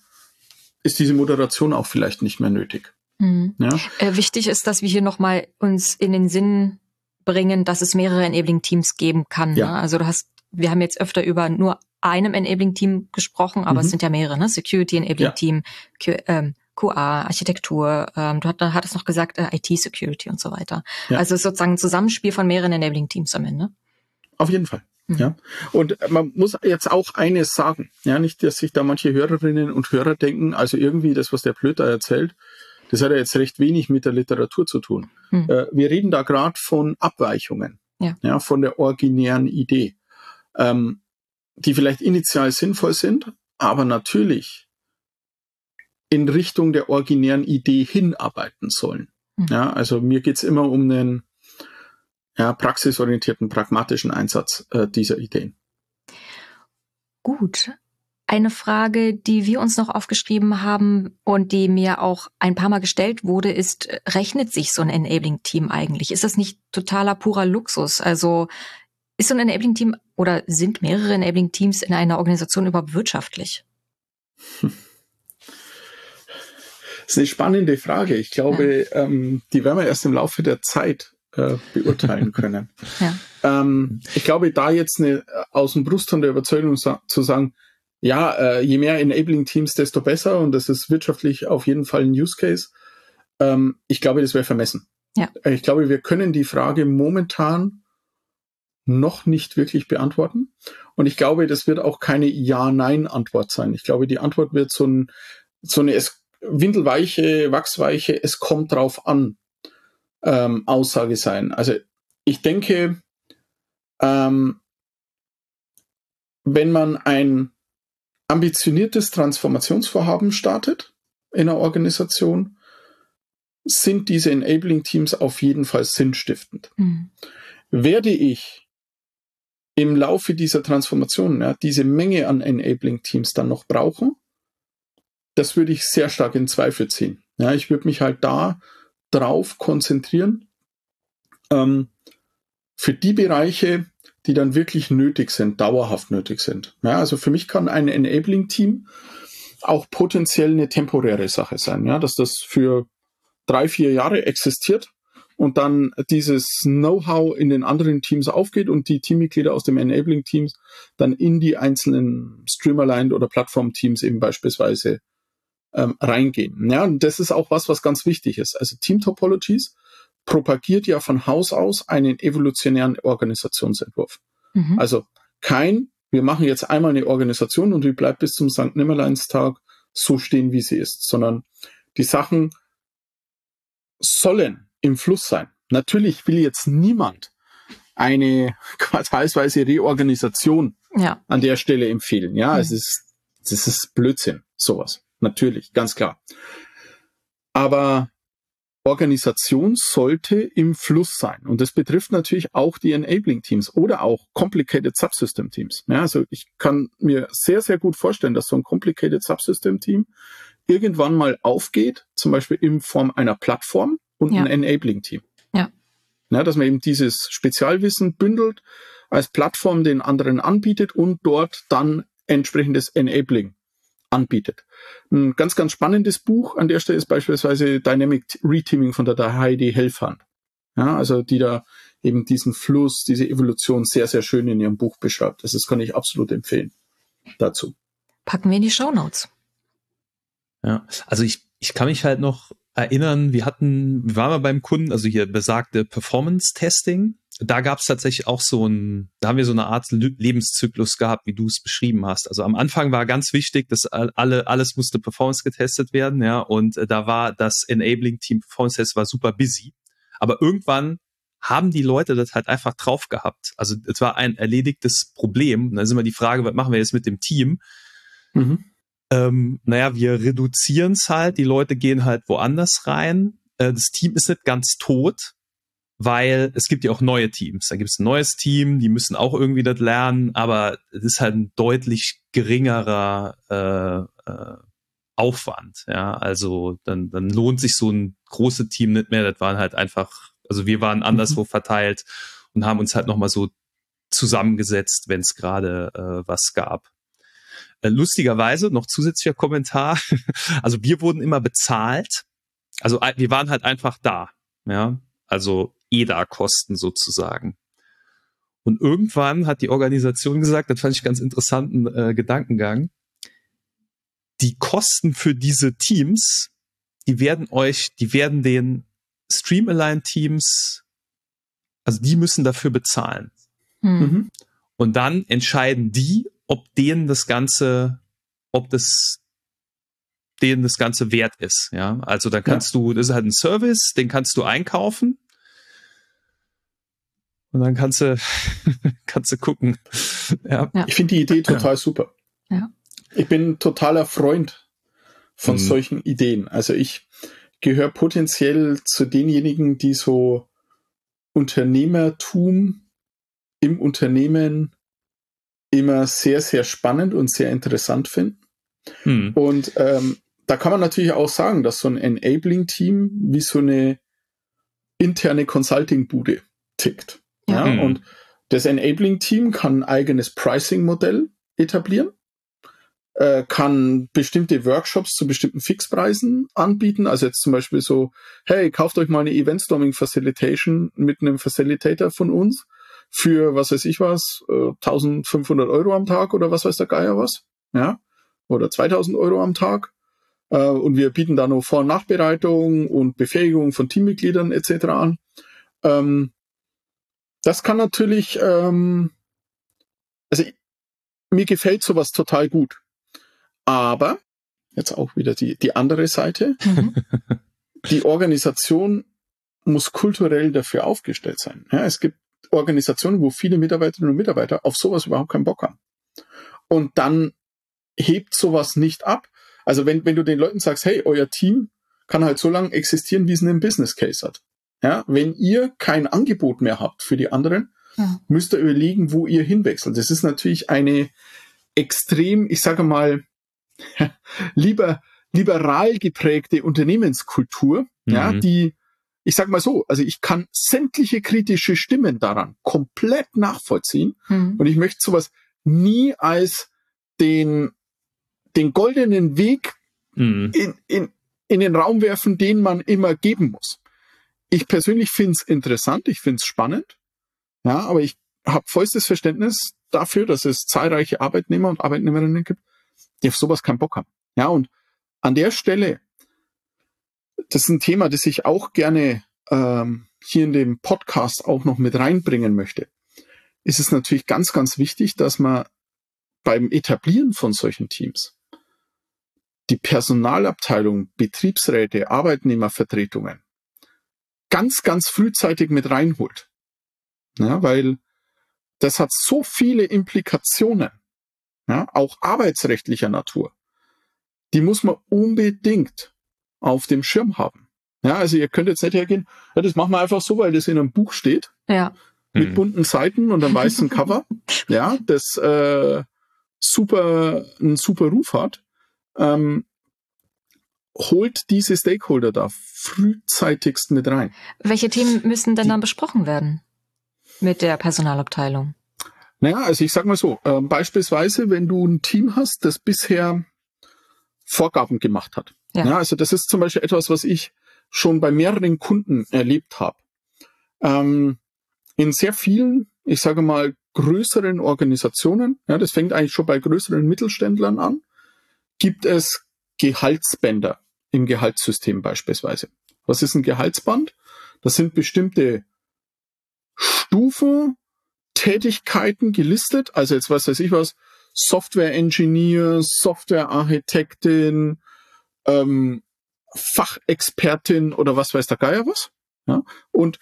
Speaker 3: ist diese Moderation auch vielleicht nicht mehr nötig.
Speaker 1: Mhm. Ja? Äh, wichtig ist, dass wir hier nochmal uns in den Sinn bringen, dass es mehrere Enabling-Teams geben kann. Ja. Ne? Also du hast, wir haben jetzt öfter über nur einem Enabling-Team gesprochen, aber mhm. es sind ja mehrere, ne? Security Enabling-Team, ja. ähm, QA, Architektur, ähm, du hattest noch gesagt, äh, IT-Security und so weiter. Ja. Also sozusagen ein Zusammenspiel von mehreren Enabling-Teams am Ende.
Speaker 3: Auf jeden Fall. Mhm. Ja. Und man muss jetzt auch eines sagen. Ja, nicht, dass sich da manche Hörerinnen und Hörer denken, also irgendwie das, was der Blöd da erzählt, das hat ja jetzt recht wenig mit der Literatur zu tun. Mhm. Äh, wir reden da gerade von Abweichungen. Ja. ja. Von der originären Idee. Ähm, die vielleicht initial sinnvoll sind, aber natürlich in Richtung der originären Idee hinarbeiten sollen. Mhm. Ja, also mir geht's immer um einen ja, praxisorientierten, pragmatischen Einsatz äh, dieser Ideen.
Speaker 1: Gut. Eine Frage, die wir uns noch aufgeschrieben haben und die mir auch ein paar Mal gestellt wurde, ist, rechnet sich so ein Enabling-Team eigentlich? Ist das nicht totaler purer Luxus? Also ist so ein Enabling-Team oder sind mehrere Enabling-Teams in einer Organisation überhaupt wirtschaftlich?
Speaker 3: Das ist eine spannende Frage. Ich glaube, ja. ähm, die werden wir erst im Laufe der Zeit äh, beurteilen können. ja. ähm, ich glaube, da jetzt eine aus dem Brustton der Überzeugung sa zu sagen, ja, äh, je mehr Enabling Teams, desto besser und das ist wirtschaftlich auf jeden Fall ein Use Case. Ähm, ich glaube, das wäre vermessen. Ja. Ich glaube, wir können die Frage momentan noch nicht wirklich beantworten. Und ich glaube, das wird auch keine Ja-Nein-Antwort sein. Ich glaube, die Antwort wird so, ein, so eine es windelweiche, wachsweiche, es kommt drauf an ähm, Aussage sein. Also ich denke, ähm, wenn man ein ambitioniertes Transformationsvorhaben startet in einer Organisation, sind diese Enabling Teams auf jeden Fall sinnstiftend. Mhm. Werde ich im Laufe dieser Transformation ja, diese Menge an Enabling Teams dann noch brauchen, das würde ich sehr stark in Zweifel ziehen. Ja, ich würde mich halt da drauf konzentrieren, ähm, für die Bereiche, die dann wirklich nötig sind, dauerhaft nötig sind. Ja, also für mich kann ein Enabling-Team auch potenziell eine temporäre Sache sein, ja, dass das für drei, vier Jahre existiert und dann dieses Know-how in den anderen Teams aufgeht und die Teammitglieder aus dem Enabling-Teams dann in die einzelnen Streamerline oder Plattform-Teams eben beispielsweise ähm, reingehen. Ja, und das ist auch was, was ganz wichtig ist. Also Team Topologies propagiert ja von Haus aus einen evolutionären Organisationsentwurf. Mhm. Also kein, wir machen jetzt einmal eine Organisation und die bleibt bis zum St. Nimmerleinstag so stehen, wie sie ist, sondern die Sachen sollen im Fluss sein. Natürlich will jetzt niemand eine quartalsweise Reorganisation ja. an der Stelle empfehlen. Ja, mhm. es ist, es ist Blödsinn, sowas. Natürlich, ganz klar. Aber Organisation sollte im Fluss sein. Und das betrifft natürlich auch die Enabling Teams oder auch Complicated Subsystem Teams. Ja, also ich kann mir sehr, sehr gut vorstellen, dass so ein Complicated Subsystem Team irgendwann mal aufgeht, zum Beispiel in Form einer Plattform und ja. ein Enabling Team.
Speaker 1: Ja.
Speaker 3: ja. Dass man eben dieses Spezialwissen bündelt, als Plattform den anderen anbietet und dort dann entsprechendes Enabling anbietet. Ein ganz, ganz spannendes Buch an der Stelle ist beispielsweise Dynamic Reteaming von der Heidi Helfand. Ja, also die da eben diesen Fluss, diese Evolution sehr, sehr schön in ihrem Buch beschreibt. Das, das kann ich absolut empfehlen dazu.
Speaker 1: Packen wir in die Show Notes.
Speaker 2: Ja, also ich, ich kann mich halt noch erinnern, wir hatten, wir waren mal beim Kunden, also hier besagte Performance-Testing da gab es tatsächlich auch so ein, da haben wir so eine Art Lebenszyklus gehabt, wie du es beschrieben hast. Also am Anfang war ganz wichtig, dass alle, alles musste Performance getestet werden, ja, und äh, da war das Enabling Team Performance Test war super busy. Aber irgendwann haben die Leute das halt einfach drauf gehabt. Also es war ein erledigtes Problem. Und dann ist immer die Frage, was machen wir jetzt mit dem Team? Mhm. Ähm, naja, wir reduzieren es halt, die Leute gehen halt woanders rein. Äh, das Team ist nicht ganz tot, weil es gibt ja auch neue Teams. Da gibt es ein neues Team, die müssen auch irgendwie das lernen, aber es ist halt ein deutlich geringerer äh, äh, Aufwand. Ja, also dann, dann lohnt sich so ein großes Team nicht mehr. Das waren halt einfach, also wir waren anderswo mhm. verteilt und haben uns halt nochmal so zusammengesetzt, wenn es gerade äh, was gab. Äh, lustigerweise noch zusätzlicher Kommentar. also wir wurden immer bezahlt. Also äh, wir waren halt einfach da. Ja, also EDA-Kosten sozusagen. Und irgendwann hat die Organisation gesagt, das fand ich ganz interessanten äh, Gedankengang, die Kosten für diese Teams, die werden euch, die werden den Stream-Align-Teams, also die müssen dafür bezahlen. Hm. Mhm. Und dann entscheiden die, ob denen das Ganze, ob das denen das Ganze wert ist. Ja, also dann kannst ja. du, das ist halt ein Service, den kannst du einkaufen und dann kannst du, kannst du gucken.
Speaker 3: Ja. ja. Ich finde die Idee total ja. super.
Speaker 1: Ja.
Speaker 3: Ich bin totaler Freund von mhm. solchen Ideen. Also ich gehöre potenziell zu denjenigen, die so Unternehmertum im Unternehmen immer sehr, sehr spannend und sehr interessant finden. Mhm. Und ähm, da kann man natürlich auch sagen, dass so ein Enabling-Team wie so eine interne Consulting-Bude tickt. Ja, mhm. Und das Enabling-Team kann ein eigenes Pricing-Modell etablieren, äh, kann bestimmte Workshops zu bestimmten Fixpreisen anbieten. Also jetzt zum Beispiel so, hey, kauft euch mal eine Eventstorming Facilitation mit einem Facilitator von uns für, was weiß ich was, äh, 1500 Euro am Tag oder was weiß der Geier was. Ja, oder 2000 Euro am Tag. Äh, und wir bieten da noch Vor- und Nachbereitung und Befähigung von Teammitgliedern etc. an. Ähm, das kann natürlich, ähm, also mir gefällt sowas total gut. Aber, jetzt auch wieder die, die andere Seite, mhm. die Organisation muss kulturell dafür aufgestellt sein. Ja, es gibt Organisationen, wo viele Mitarbeiterinnen und Mitarbeiter auf sowas überhaupt keinen Bock haben. Und dann hebt sowas nicht ab. Also wenn, wenn du den Leuten sagst, hey, euer Team kann halt so lange existieren, wie es einen Business Case hat. Ja, wenn ihr kein Angebot mehr habt für die anderen, ja. müsst ihr überlegen, wo ihr hinwechselt. Das ist natürlich eine extrem, ich sage mal, lieber liberal geprägte Unternehmenskultur, mhm. ja, die, ich sage mal so, also ich kann sämtliche kritische Stimmen daran komplett nachvollziehen mhm. und ich möchte sowas nie als den, den goldenen Weg mhm. in, in, in den Raum werfen, den man immer geben muss. Ich persönlich finde es interessant, ich finde es spannend, ja, aber ich habe vollstes Verständnis dafür, dass es zahlreiche Arbeitnehmer und Arbeitnehmerinnen gibt, die auf sowas keinen Bock haben. Ja, und an der Stelle, das ist ein Thema, das ich auch gerne ähm, hier in dem Podcast auch noch mit reinbringen möchte, ist es natürlich ganz, ganz wichtig, dass man beim Etablieren von solchen Teams die Personalabteilung, Betriebsräte, Arbeitnehmervertretungen ganz, ganz frühzeitig mit reinholt. Ja, weil das hat so viele Implikationen, ja, auch arbeitsrechtlicher Natur. Die muss man unbedingt auf dem Schirm haben. Ja, also ihr könnt jetzt nicht hergehen, ja, das machen wir einfach so, weil das in einem Buch steht.
Speaker 1: Ja.
Speaker 3: Mit mhm. bunten Seiten und einem weißen Cover. ja, das äh, super, einen super Ruf hat. Ähm, holt diese Stakeholder da frühzeitigst mit rein.
Speaker 1: Welche Themen müssen denn dann besprochen werden mit der Personalabteilung?
Speaker 3: Naja, also ich sag mal so, äh, beispielsweise, wenn du ein Team hast, das bisher Vorgaben gemacht hat. Ja. ja. also das ist zum Beispiel etwas, was ich schon bei mehreren Kunden erlebt habe. Ähm, in sehr vielen, ich sage mal, größeren Organisationen, ja, das fängt eigentlich schon bei größeren Mittelständlern an, gibt es Gehaltsbänder im Gehaltssystem beispielsweise. Was ist ein Gehaltsband? Das sind bestimmte Stufen, Tätigkeiten gelistet. Also jetzt was weiß ich was, Software Engineer, Software Architektin, ähm, Fachexpertin oder was weiß der Geier was. Ja? Und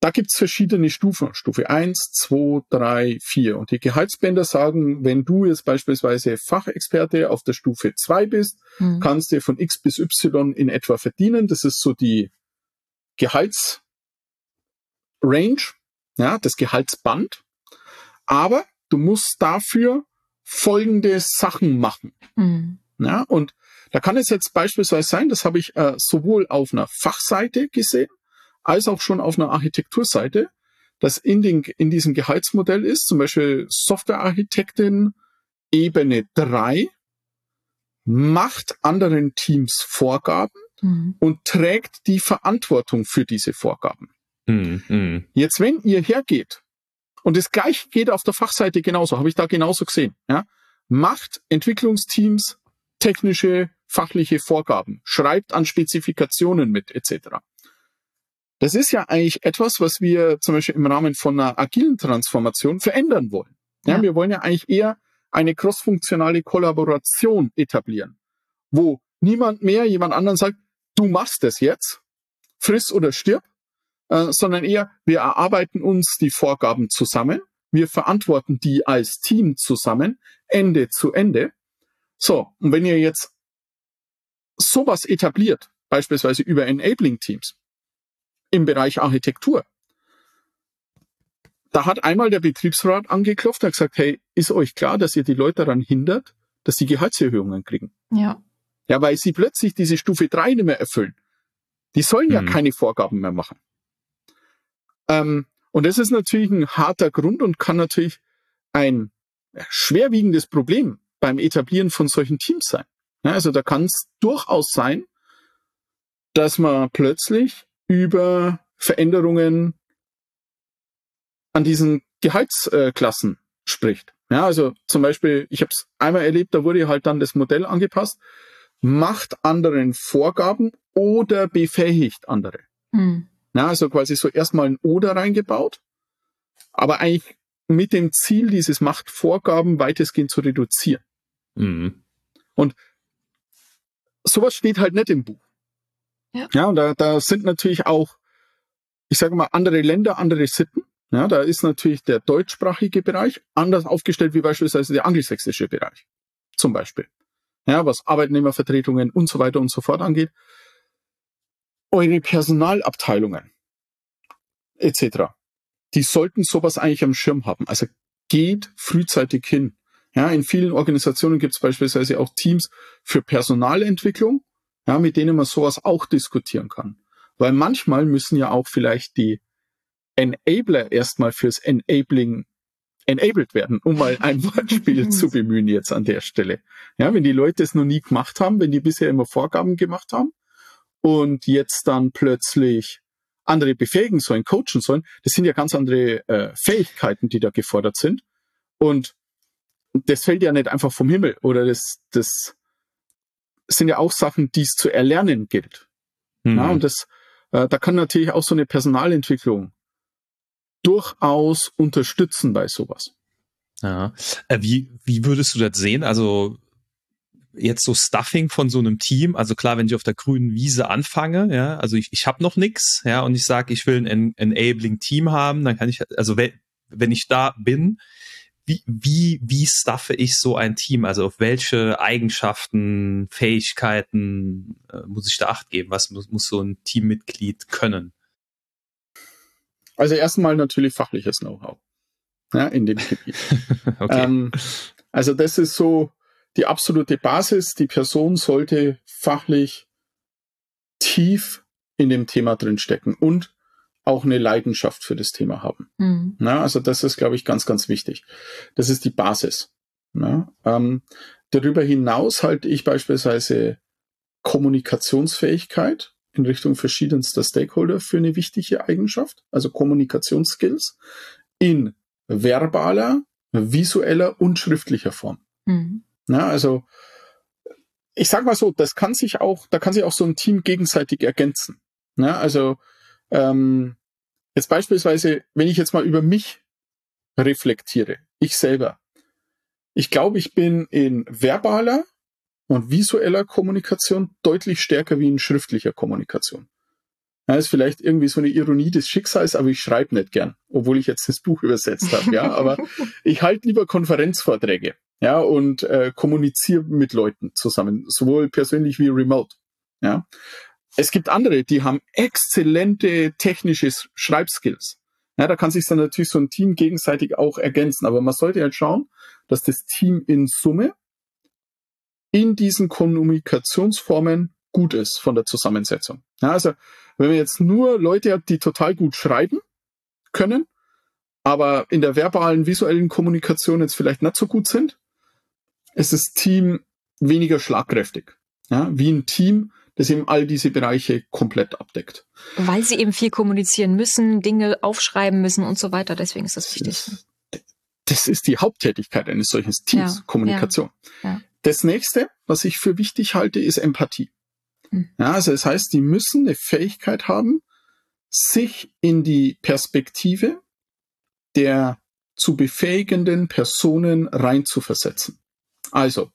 Speaker 3: da gibt's verschiedene Stufen. Stufe eins, zwei, drei, vier. Und die Gehaltsbänder sagen, wenn du jetzt beispielsweise Fachexperte auf der Stufe zwei bist, mhm. kannst du von X bis Y in etwa verdienen. Das ist so die Gehaltsrange, ja, das Gehaltsband. Aber du musst dafür folgende Sachen machen. Mhm. Ja, und da kann es jetzt beispielsweise sein, das habe ich äh, sowohl auf einer Fachseite gesehen, als auch schon auf einer Architekturseite, dass in, den, in diesem Gehaltsmodell ist, zum Beispiel Softwarearchitektin Ebene 3 macht anderen Teams Vorgaben mhm. und trägt die Verantwortung für diese Vorgaben. Mhm. mhm. Jetzt, wenn ihr hergeht, und das gleiche geht auf der Fachseite genauso, habe ich da genauso gesehen, ja, macht Entwicklungsteams technische, fachliche Vorgaben, schreibt an Spezifikationen mit, etc. Das ist ja eigentlich etwas, was wir zum Beispiel im Rahmen von einer agilen Transformation verändern wollen. Ja, ja. Wir wollen ja eigentlich eher eine crossfunktionale Kollaboration etablieren, wo niemand mehr jemand anderen sagt, du machst es jetzt, friss oder stirb, äh, sondern eher, wir erarbeiten uns die Vorgaben zusammen, wir verantworten die als Team zusammen, Ende zu Ende. So, und wenn ihr jetzt sowas etabliert, beispielsweise über Enabling Teams, im Bereich Architektur. Da hat einmal der Betriebsrat angeklopft und gesagt, hey, ist euch klar, dass ihr die Leute daran hindert, dass sie Gehaltserhöhungen kriegen?
Speaker 1: Ja.
Speaker 3: Ja, weil sie plötzlich diese Stufe 3 nicht mehr erfüllen. Die sollen mhm. ja keine Vorgaben mehr machen. Ähm, und das ist natürlich ein harter Grund und kann natürlich ein schwerwiegendes Problem beim Etablieren von solchen Teams sein. Ja, also da kann es durchaus sein, dass man plötzlich über Veränderungen an diesen Gehaltsklassen spricht. Ja, also zum Beispiel, ich habe es einmal erlebt, da wurde halt dann das Modell angepasst, macht anderen Vorgaben oder befähigt andere. Mhm. Ja, also quasi so erstmal ein Oder reingebaut, aber eigentlich mit dem Ziel, dieses Machtvorgaben weitestgehend zu reduzieren. Mhm. Und sowas steht halt nicht im Buch. Ja, ja und da, da sind natürlich auch, ich sage mal, andere Länder, andere Sitten. Ja, da ist natürlich der deutschsprachige Bereich anders aufgestellt wie beispielsweise der angelsächsische Bereich. zum Beispiel, ja, was Arbeitnehmervertretungen und so weiter und so fort angeht, eure Personalabteilungen etc., die sollten sowas eigentlich am Schirm haben. Also geht frühzeitig hin. Ja, in vielen Organisationen gibt es beispielsweise auch Teams für Personalentwicklung, ja, mit denen man sowas auch diskutieren kann. Weil manchmal müssen ja auch vielleicht die Enabler erstmal fürs Enabling enabled werden, um mal ein Wortspiel zu bemühen jetzt an der Stelle. Ja, wenn die Leute es noch nie gemacht haben, wenn die bisher immer Vorgaben gemacht haben und jetzt dann plötzlich andere befähigen sollen, coachen sollen, das sind ja ganz andere äh, Fähigkeiten, die da gefordert sind. Und das fällt ja nicht einfach vom Himmel oder das, das sind ja auch Sachen, die es zu erlernen gilt. Mhm. Ja, und das, äh, da kann natürlich auch so eine Personalentwicklung durchaus unterstützen bei sowas.
Speaker 2: Ja. Äh, wie, wie würdest du das sehen? Also jetzt so Stuffing von so einem Team, also klar, wenn ich auf der grünen Wiese anfange, ja, also ich, ich habe noch nix, ja, und ich sage, ich will ein en enabling Team haben, dann kann ich, also wenn ich da bin, wie, wie, wie staffe ich so ein Team? Also auf welche Eigenschaften, Fähigkeiten äh, muss ich da acht geben? Was muss, muss so ein Teammitglied können?
Speaker 3: Also erstmal natürlich fachliches Know-how ja, in dem Gebiet. okay. ähm, also das ist so die absolute Basis. Die Person sollte fachlich tief in dem Thema drinstecken und auch eine Leidenschaft für das Thema haben. Mhm. Na, also das ist, glaube ich, ganz, ganz wichtig. Das ist die Basis. Na, ähm, darüber hinaus halte ich beispielsweise Kommunikationsfähigkeit in Richtung verschiedenster Stakeholder für eine wichtige Eigenschaft, also Kommunikationsskills in verbaler, visueller und schriftlicher Form. Mhm. Na, also ich sag mal so, das kann sich auch, da kann sich auch so ein Team gegenseitig ergänzen. Na, also ähm, jetzt beispielsweise, wenn ich jetzt mal über mich reflektiere, ich selber. Ich glaube, ich bin in verbaler und visueller Kommunikation deutlich stärker wie in schriftlicher Kommunikation. Ja, ist vielleicht irgendwie so eine Ironie des Schicksals, aber ich schreibe nicht gern, obwohl ich jetzt das Buch übersetzt habe. Ja, aber ich halte lieber Konferenzvorträge, ja, und äh, kommuniziere mit Leuten zusammen, sowohl persönlich wie remote. Ja, es gibt andere, die haben exzellente technische Schreibskills. Ja, da kann sich dann natürlich so ein Team gegenseitig auch ergänzen. Aber man sollte halt schauen, dass das Team in Summe in diesen Kommunikationsformen gut ist von der Zusammensetzung. Ja, also wenn man jetzt nur Leute hat, die total gut schreiben können, aber in der verbalen, visuellen Kommunikation jetzt vielleicht nicht so gut sind, ist das Team weniger schlagkräftig. Ja, wie ein Team, das eben all diese Bereiche komplett abdeckt.
Speaker 1: Weil sie eben viel kommunizieren müssen, Dinge aufschreiben müssen und so weiter. Deswegen ist das wichtig.
Speaker 3: Das, das ist die Haupttätigkeit eines solchen Teams, ja, Kommunikation. Ja, ja. Das nächste, was ich für wichtig halte, ist Empathie. Hm. Ja, also das heißt, die müssen eine Fähigkeit haben, sich in die Perspektive der zu befähigenden Personen reinzuversetzen. Also,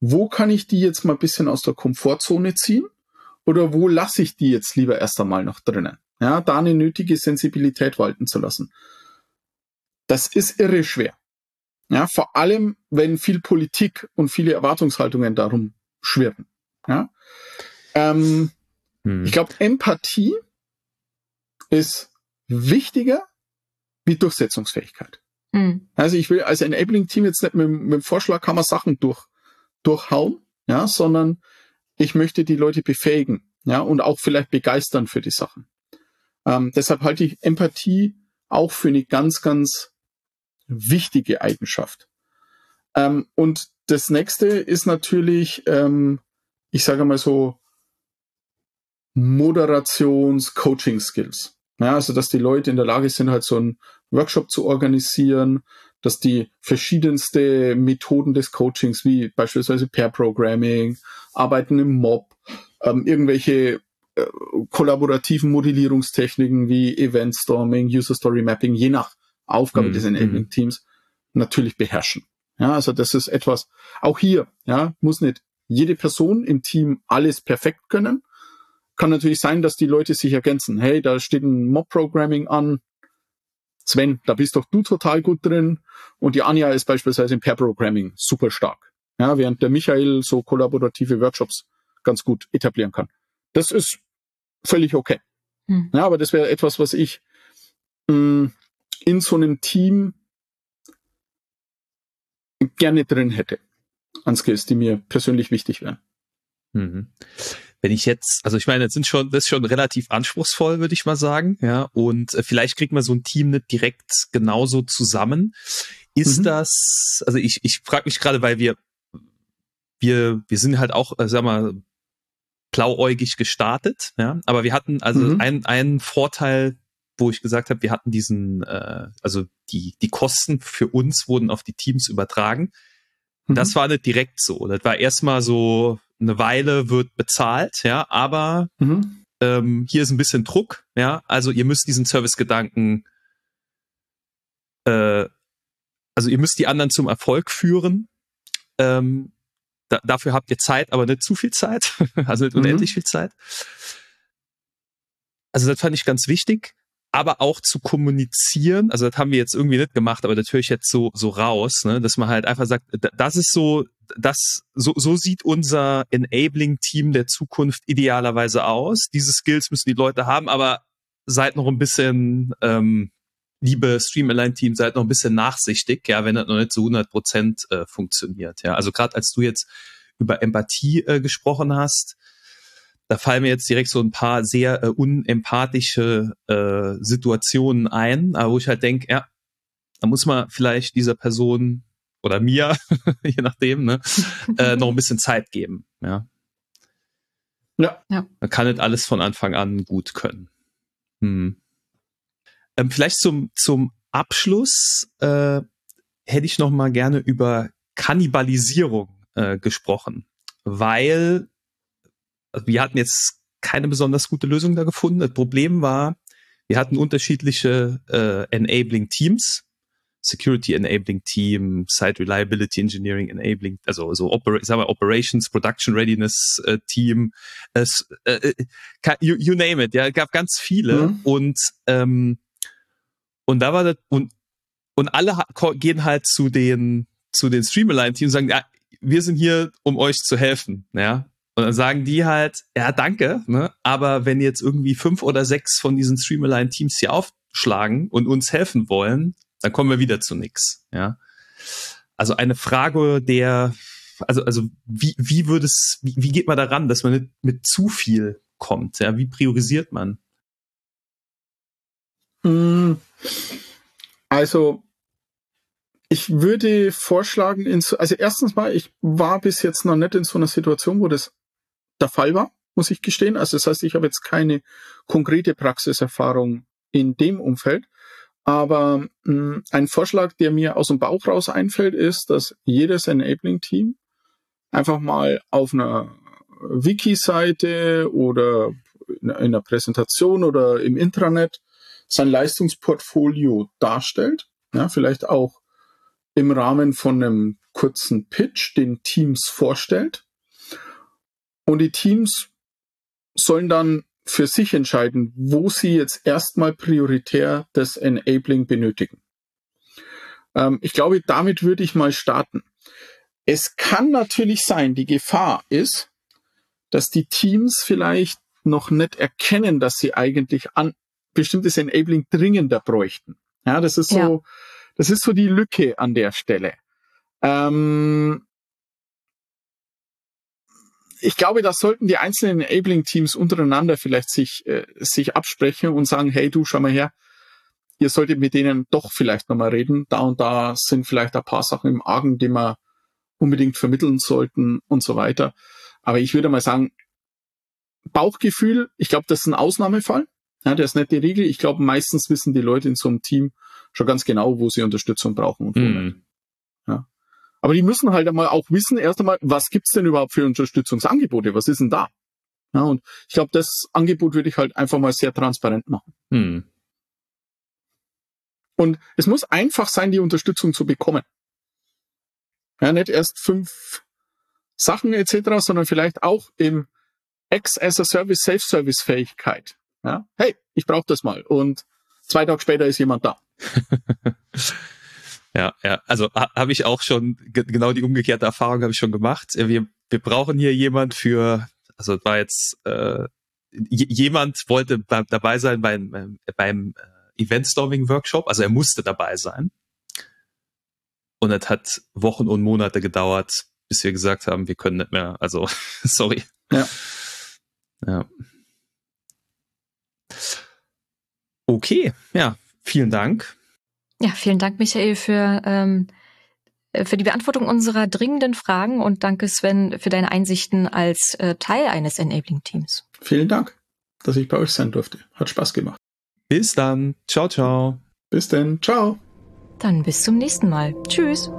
Speaker 3: wo kann ich die jetzt mal ein bisschen aus der Komfortzone ziehen? Oder wo lasse ich die jetzt lieber erst einmal noch drinnen? Ja, da eine nötige Sensibilität walten zu lassen. Das ist irre schwer. Ja, vor allem, wenn viel Politik und viele Erwartungshaltungen darum schwirren. Ja, ähm, hm. ich glaube, Empathie ist wichtiger wie Durchsetzungsfähigkeit. Hm. Also ich will als Enabling Team jetzt nicht mit, mit dem Vorschlag kann man Sachen durch durchhauen, ja, sondern ich möchte die Leute befähigen, ja, und auch vielleicht begeistern für die Sachen. Ähm, deshalb halte ich Empathie auch für eine ganz, ganz wichtige Eigenschaft. Ähm, und das nächste ist natürlich, ähm, ich sage mal so, Moderations-, Coaching-Skills. Ja, also, dass die Leute in der Lage sind, halt so einen Workshop zu organisieren, dass die verschiedenste Methoden des Coachings, wie beispielsweise Pair Programming, Arbeiten im Mob, ähm, irgendwelche äh, kollaborativen Modellierungstechniken wie Event Storming, User Story Mapping, je nach Aufgabe mhm. des Enabling mhm. Teams natürlich beherrschen. Ja, also das ist etwas, auch hier, ja, muss nicht jede Person im Team alles perfekt können. Kann natürlich sein, dass die Leute sich ergänzen. Hey, da steht ein Mob-Programming an, Sven, da bist doch du total gut drin und die Anja ist beispielsweise im Pair Programming super stark. Ja, während der Michael so kollaborative Workshops ganz gut etablieren kann. Das ist völlig okay. Hm. Ja, aber das wäre etwas, was ich mh, mm, in so einem Team gerne drin hätte. An Skills, die mir persönlich wichtig wären.
Speaker 2: Mhm. Wenn ich jetzt, also ich meine, das sind schon, das ist schon relativ anspruchsvoll, würde ich mal sagen, ja. Und äh, vielleicht kriegt man so ein Team nicht direkt genauso zusammen. Ist mhm. das, also ich, ich frage mich gerade, weil wir, wir, wir sind halt auch, äh, sag mal, blauäugig gestartet, ja. Aber wir hatten also mhm. einen, einen Vorteil, wo ich gesagt habe, wir hatten diesen, äh, also die, die Kosten für uns wurden auf die Teams übertragen. Mhm. Das war nicht direkt so. Das war erstmal so, eine Weile wird bezahlt, ja, aber mhm. ähm, hier ist ein bisschen Druck, ja. Also ihr müsst diesen Servicegedanken, äh, also ihr müsst die anderen zum Erfolg führen. Ähm, da, dafür habt ihr Zeit, aber nicht zu viel Zeit, also nicht mhm. unendlich viel Zeit. Also das fand ich ganz wichtig aber auch zu kommunizieren. Also das haben wir jetzt irgendwie nicht gemacht, aber das höre ich jetzt so so raus, ne, dass man halt einfach sagt, das ist so, das so so sieht unser Enabling Team der Zukunft idealerweise aus. Diese Skills müssen die Leute haben, aber seid noch ein bisschen ähm, liebe Stream-Align-Team, seid noch ein bisschen nachsichtig, ja, wenn das noch nicht zu 100 Prozent äh, funktioniert. Ja, also gerade als du jetzt über Empathie äh, gesprochen hast, da fallen mir jetzt direkt so ein paar sehr äh, unempathische äh, Situationen ein, aber wo ich halt denke, ja, da muss man vielleicht dieser Person oder mir, je nachdem, ne, äh, noch ein bisschen Zeit geben. Ja. Ja. Man kann nicht alles von Anfang an gut können. Hm. Ähm, vielleicht zum, zum Abschluss äh, hätte ich noch mal gerne über Kannibalisierung äh, gesprochen, weil also wir hatten jetzt keine besonders gute Lösung da gefunden. Das Problem war, wir hatten unterschiedliche äh, Enabling Teams, Security Enabling Team, Site Reliability Engineering Enabling, also so Oper sagen wir Operations, Production Readiness äh, Team, es, äh, äh you, you name it, ja, gab ganz viele mhm. und ähm, und da war das und und alle gehen halt zu den zu den Streamline Teams und sagen, ja, wir sind hier, um euch zu helfen, ja. Und dann sagen die halt, ja, danke, ne? aber wenn jetzt irgendwie fünf oder sechs von diesen Streamalign-Teams hier aufschlagen und uns helfen wollen, dann kommen wir wieder zu nix. Ja? Also eine Frage der, also, also wie, wie würde es, wie, wie geht man daran, dass man nicht mit zu viel kommt? Ja? Wie priorisiert man?
Speaker 3: Hm. Also ich würde vorschlagen, also erstens mal, ich war bis jetzt noch nicht in so einer Situation, wo das der Fall war, muss ich gestehen. Also das heißt, ich habe jetzt keine konkrete Praxiserfahrung in dem Umfeld. Aber mh, hm, ein Vorschlag, der mir aus dem Bauch raus einfällt, ist, dass jedes Enabling-Team einfach mal auf einer Wiki-Seite oder in einer Präsentation oder im Intranet sein Leistungsportfolio darstellt. Ja, vielleicht auch im Rahmen von einem kurzen Pitch den Teams vorstellt und die Teams sollen dann für sich entscheiden, wo sie jetzt erstmal prioritär das Enabling benötigen. Ähm, ich glaube, damit würde ich mal starten. Es kann natürlich sein, die Gefahr ist, dass die Teams vielleicht noch nicht erkennen, dass sie eigentlich an bestimmtes Enabling dringender bräuchten. Ja, das ist so, ja. das ist so die Lücke an der Stelle. Ähm, ich glaube, da sollten die einzelnen Enabling-Teams untereinander vielleicht sich, äh, sich absprechen und sagen, hey, du, schau mal her, ihr solltet mit denen doch vielleicht nochmal reden. Da und da sind vielleicht ein paar Sachen im Argen, die wir unbedingt vermitteln sollten und so weiter. Aber ich würde mal sagen, Bauchgefühl, ich glaube, das ist ein Ausnahmefall. Ja, der ist nicht die Regel. Ich glaube, meistens wissen die Leute in so einem Team schon ganz genau, wo sie Unterstützung brauchen und wo mm. nicht. Aber die müssen halt einmal auch wissen, erst einmal, was gibt's denn überhaupt für Unterstützungsangebote? Was ist denn da? Ja, und ich glaube, das Angebot würde ich halt einfach mal sehr transparent machen. Hm. Und es muss einfach sein, die Unterstützung zu bekommen. Ja, nicht erst fünf Sachen etc., sondern vielleicht auch im X as a Service, Self-Service Fähigkeit. Ja, hey, ich brauche das mal. Und zwei Tage später ist jemand da.
Speaker 2: Ja, ja. Also ha, habe ich auch schon genau die umgekehrte Erfahrung habe ich schon gemacht. Wir wir brauchen hier jemand für, also war jetzt äh, jemand wollte dabei sein beim beim äh, Event Storming Workshop, also er musste dabei sein. Und es hat Wochen und Monate gedauert, bis wir gesagt haben, wir können nicht mehr. Also sorry.
Speaker 3: Ja.
Speaker 2: Ja. Okay, ja, vielen Dank.
Speaker 1: Ja, vielen Dank, Michael, für, ähm, für die Beantwortung unserer dringenden Fragen und danke, Sven, für deine Einsichten als äh, Teil eines Enabling-Teams.
Speaker 3: Vielen Dank, dass ich bei euch sein durfte. Hat Spaß gemacht.
Speaker 2: Bis dann. Ciao, ciao.
Speaker 3: Bis denn. Ciao.
Speaker 1: Dann bis zum nächsten Mal. Tschüss.